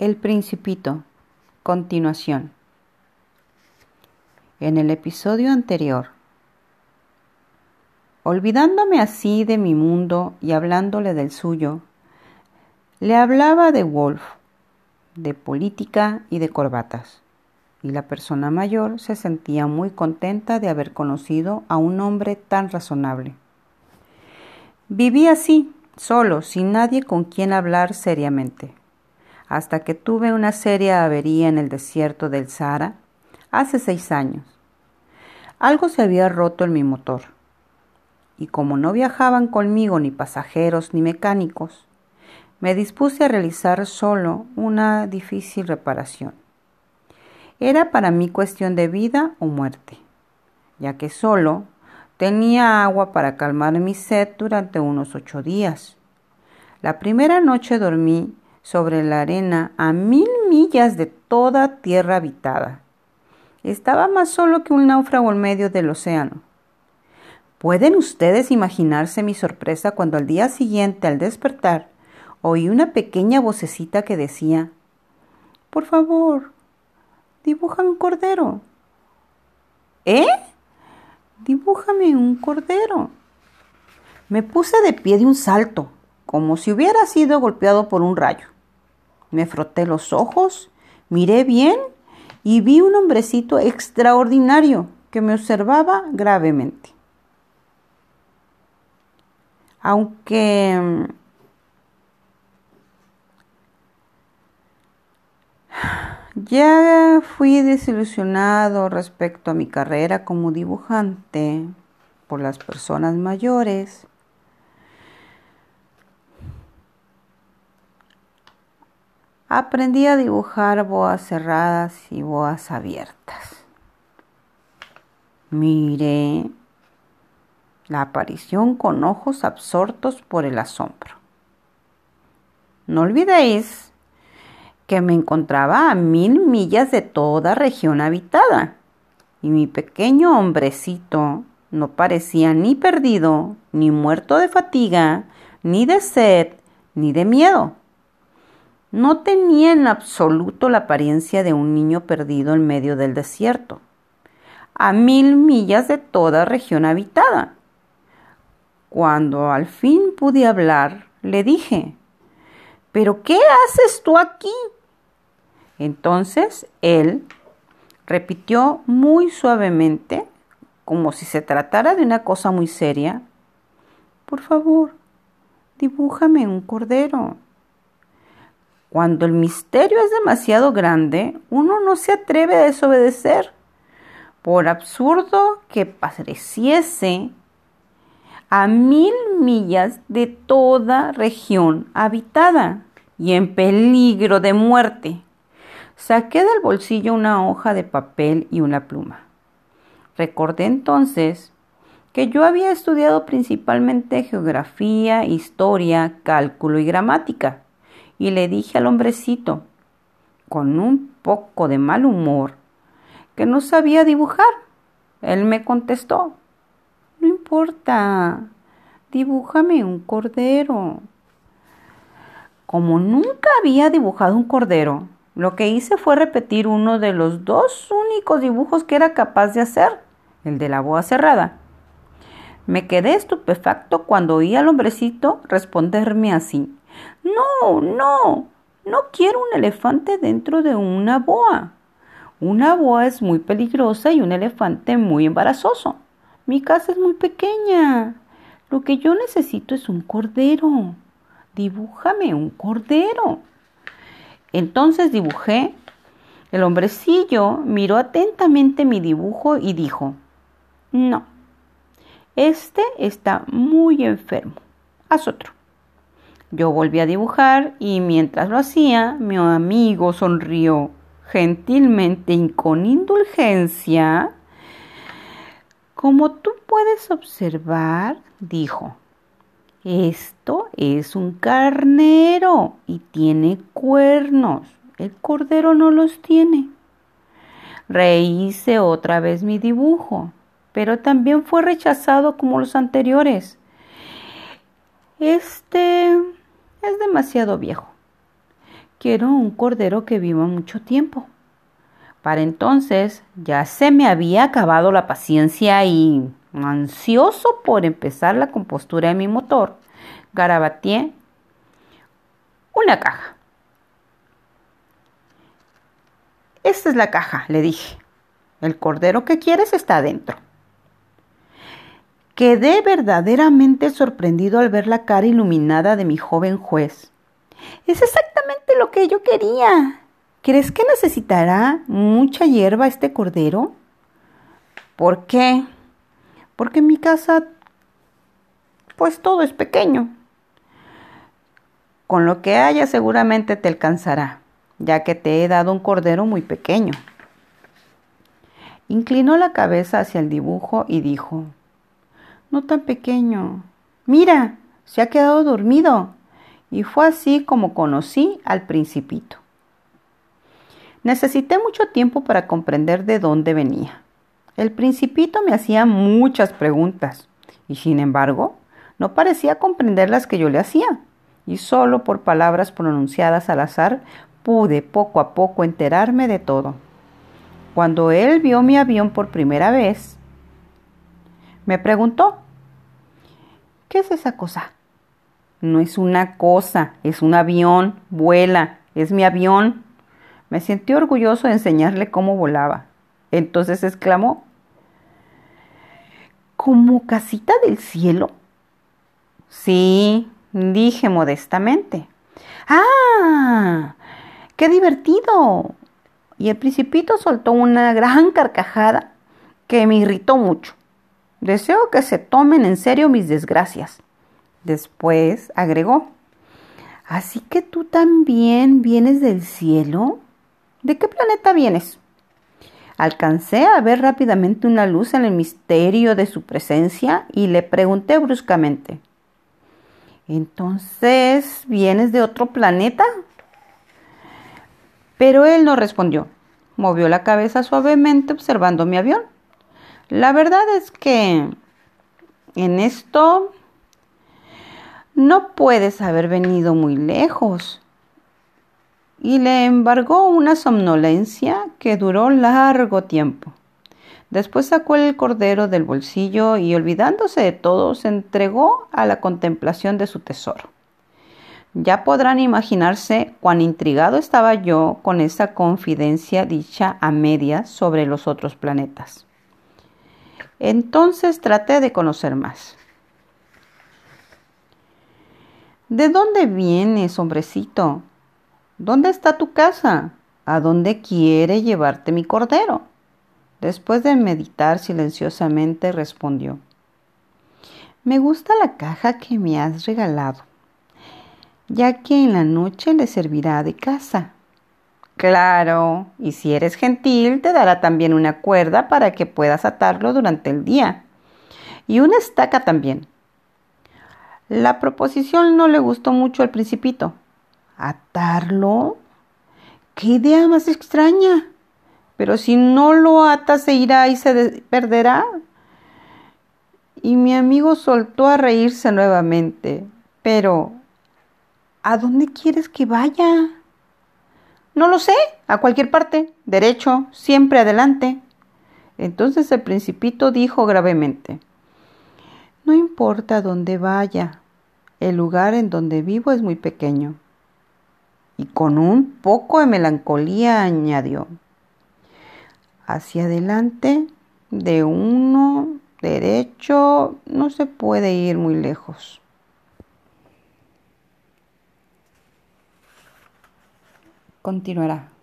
El Principito. Continuación. En el episodio anterior, olvidándome así de mi mundo y hablándole del suyo, le hablaba de Wolf, de política y de corbatas, y la persona mayor se sentía muy contenta de haber conocido a un hombre tan razonable. Viví así, solo, sin nadie con quien hablar seriamente hasta que tuve una seria avería en el desierto del Sahara hace seis años. Algo se había roto en mi motor, y como no viajaban conmigo ni pasajeros ni mecánicos, me dispuse a realizar solo una difícil reparación. Era para mí cuestión de vida o muerte, ya que solo tenía agua para calmar mi sed durante unos ocho días. La primera noche dormí sobre la arena a mil millas de toda tierra habitada. Estaba más solo que un náufrago en medio del océano. ¿Pueden ustedes imaginarse mi sorpresa cuando al día siguiente, al despertar, oí una pequeña vocecita que decía, Por favor, dibuja un cordero. ¿Eh? Dibújame un cordero. Me puse de pie de un salto, como si hubiera sido golpeado por un rayo. Me froté los ojos, miré bien y vi un hombrecito extraordinario que me observaba gravemente. Aunque mm, ya fui desilusionado respecto a mi carrera como dibujante por las personas mayores, aprendí a dibujar boas cerradas y boas abiertas. Miré la aparición con ojos absortos por el asombro. No olvidéis que me encontraba a mil millas de toda región habitada y mi pequeño hombrecito no parecía ni perdido, ni muerto de fatiga, ni de sed, ni de miedo. No tenía en absoluto la apariencia de un niño perdido en medio del desierto, a mil millas de toda región habitada. Cuando al fin pude hablar, le dije, ¿Pero qué haces tú aquí? Entonces él repitió muy suavemente, como si se tratara de una cosa muy seria, Por favor, dibújame un cordero. Cuando el misterio es demasiado grande, uno no se atreve a desobedecer. Por absurdo que pareciese, a mil millas de toda región habitada y en peligro de muerte. Saqué del bolsillo una hoja de papel y una pluma. Recordé entonces que yo había estudiado principalmente geografía, historia, cálculo y gramática y le dije al hombrecito, con un poco de mal humor, que no sabía dibujar. Él me contestó, no importa, dibújame un cordero. Como nunca había dibujado un cordero, lo que hice fue repetir uno de los dos únicos dibujos que era capaz de hacer, el de la boa cerrada. Me quedé estupefacto cuando oí al hombrecito responderme así. No, no, no quiero un elefante dentro de una boa. Una boa es muy peligrosa y un elefante muy embarazoso. Mi casa es muy pequeña. Lo que yo necesito es un cordero. Dibújame un cordero. Entonces dibujé. El hombrecillo miró atentamente mi dibujo y dijo, no, este está muy enfermo. Haz otro. Yo volví a dibujar y mientras lo hacía, mi amigo sonrió gentilmente y con indulgencia. Como tú puedes observar, dijo, esto es un carnero y tiene cuernos. El cordero no los tiene. Rehice otra vez mi dibujo, pero también fue rechazado como los anteriores. Este es demasiado viejo. quiero un cordero que viva mucho tiempo. Para entonces ya se me había acabado la paciencia y, ansioso por empezar la compostura de mi motor, garabateé una caja. Esta es la caja, le dije. El cordero que quieres está adentro. Quedé verdaderamente sorprendido al ver la cara iluminada de mi joven juez. Es exactamente lo que yo quería. ¿Crees que necesitará mucha hierba este cordero? ¿Por qué? Porque en mi casa, pues todo es pequeño. Con lo que haya seguramente te alcanzará, ya que te he dado un cordero muy pequeño. Inclinó la cabeza hacia el dibujo y dijo, no tan pequeño. Mira, se ha quedado dormido. Y fue así como conocí al principito. Necesité mucho tiempo para comprender de dónde venía. El principito me hacía muchas preguntas y sin embargo no parecía comprender las que yo le hacía y solo por palabras pronunciadas al azar pude poco a poco enterarme de todo. Cuando él vio mi avión por primera vez, me preguntó, ¿qué es esa cosa? No es una cosa, es un avión, vuela, es mi avión. Me sentí orgulloso de enseñarle cómo volaba. Entonces exclamó, ¿como casita del cielo? Sí, dije modestamente. ¡Ah! ¡Qué divertido! Y el principito soltó una gran carcajada que me irritó mucho. Deseo que se tomen en serio mis desgracias. Después agregó, ¿Así que tú también vienes del cielo? ¿De qué planeta vienes? Alcancé a ver rápidamente una luz en el misterio de su presencia y le pregunté bruscamente, ¿entonces vienes de otro planeta? Pero él no respondió. Movió la cabeza suavemente observando mi avión. La verdad es que en esto no puedes haber venido muy lejos y le embargó una somnolencia que duró largo tiempo. Después sacó el cordero del bolsillo y olvidándose de todo, se entregó a la contemplación de su tesoro. Ya podrán imaginarse cuán intrigado estaba yo con esa confidencia dicha a medias sobre los otros planetas. Entonces traté de conocer más. ¿De dónde vienes, hombrecito? ¿Dónde está tu casa? ¿A dónde quiere llevarte mi cordero? Después de meditar silenciosamente respondió, Me gusta la caja que me has regalado, ya que en la noche le servirá de casa. Claro, y si eres gentil, te dará también una cuerda para que puedas atarlo durante el día. Y una estaca también. La proposición no le gustó mucho al principito, ¿Atarlo? ¿Qué idea más extraña? Pero si no lo atas se irá y se perderá. Y mi amigo soltó a reírse nuevamente. Pero, ¿a dónde quieres que vaya? No lo sé, a cualquier parte, derecho, siempre adelante. Entonces el principito dijo gravemente, No importa dónde vaya, el lugar en donde vivo es muy pequeño y con un poco de melancolía añadió, hacia adelante de uno derecho no se puede ir muy lejos. Continuará.